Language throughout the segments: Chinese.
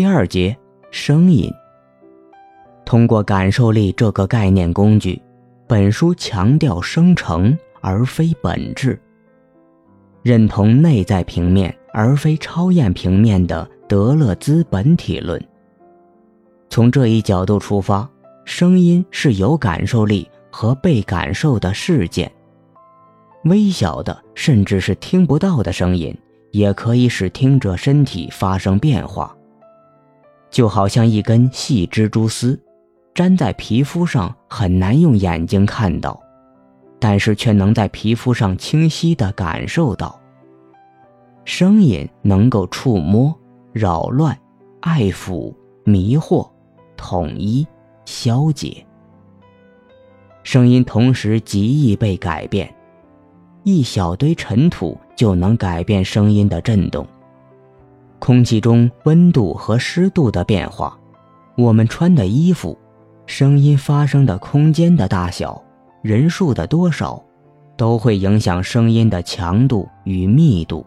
第二节，声音。通过感受力这个概念工具，本书强调生成而非本质，认同内在平面而非超验平面的德勒兹本体论。从这一角度出发，声音是有感受力和被感受的事件。微小的，甚至是听不到的声音，也可以使听者身体发生变化。就好像一根细蜘蛛丝，粘在皮肤上很难用眼睛看到，但是却能在皮肤上清晰地感受到。声音能够触摸、扰乱、爱抚、迷惑、统一、消解。声音同时极易被改变，一小堆尘土就能改变声音的震动。空气中温度和湿度的变化，我们穿的衣服，声音发生的空间的大小，人数的多少，都会影响声音的强度与密度。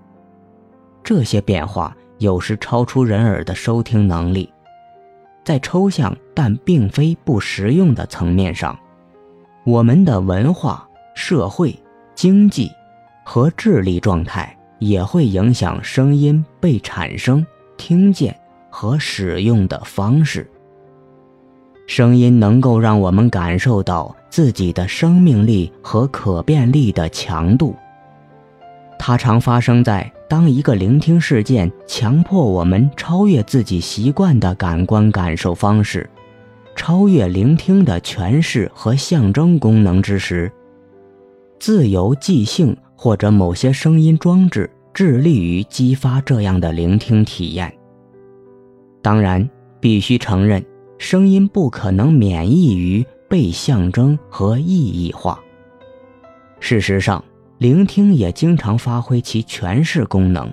这些变化有时超出人耳的收听能力。在抽象但并非不实用的层面上，我们的文化、社会、经济和智力状态。也会影响声音被产生、听见和使用的方式。声音能够让我们感受到自己的生命力和可变力的强度。它常发生在当一个聆听事件强迫我们超越自己习惯的感官感受方式，超越聆听的诠释和象征功能之时。自由即兴。或者某些声音装置致力于激发这样的聆听体验。当然，必须承认，声音不可能免疫于被象征和意义化。事实上，聆听也经常发挥其诠释功能。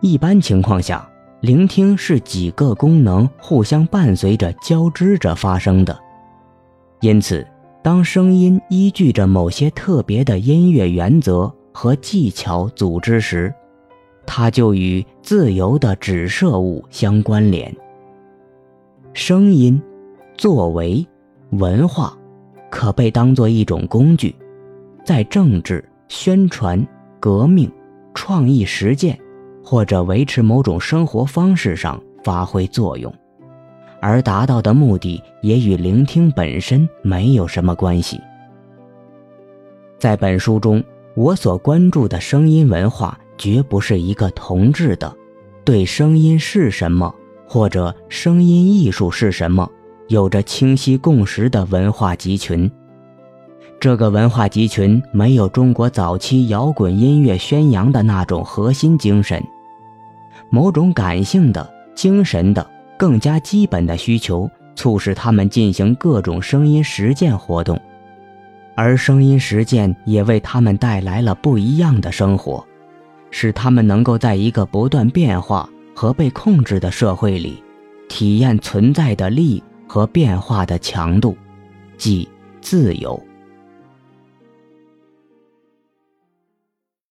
一般情况下，聆听是几个功能互相伴随着交织着发生的，因此。当声音依据着某些特别的音乐原则和技巧组织时，它就与自由的指射物相关联。声音作为文化，可被当作一种工具，在政治、宣传、革命、创意实践或者维持某种生活方式上发挥作用。而达到的目的也与聆听本身没有什么关系。在本书中，我所关注的声音文化绝不是一个同质的，对声音是什么或者声音艺术是什么有着清晰共识的文化集群。这个文化集群没有中国早期摇滚音乐宣扬的那种核心精神，某种感性的、精神的。更加基本的需求促使他们进行各种声音实践活动，而声音实践也为他们带来了不一样的生活，使他们能够在一个不断变化和被控制的社会里，体验存在的力和变化的强度，即自由。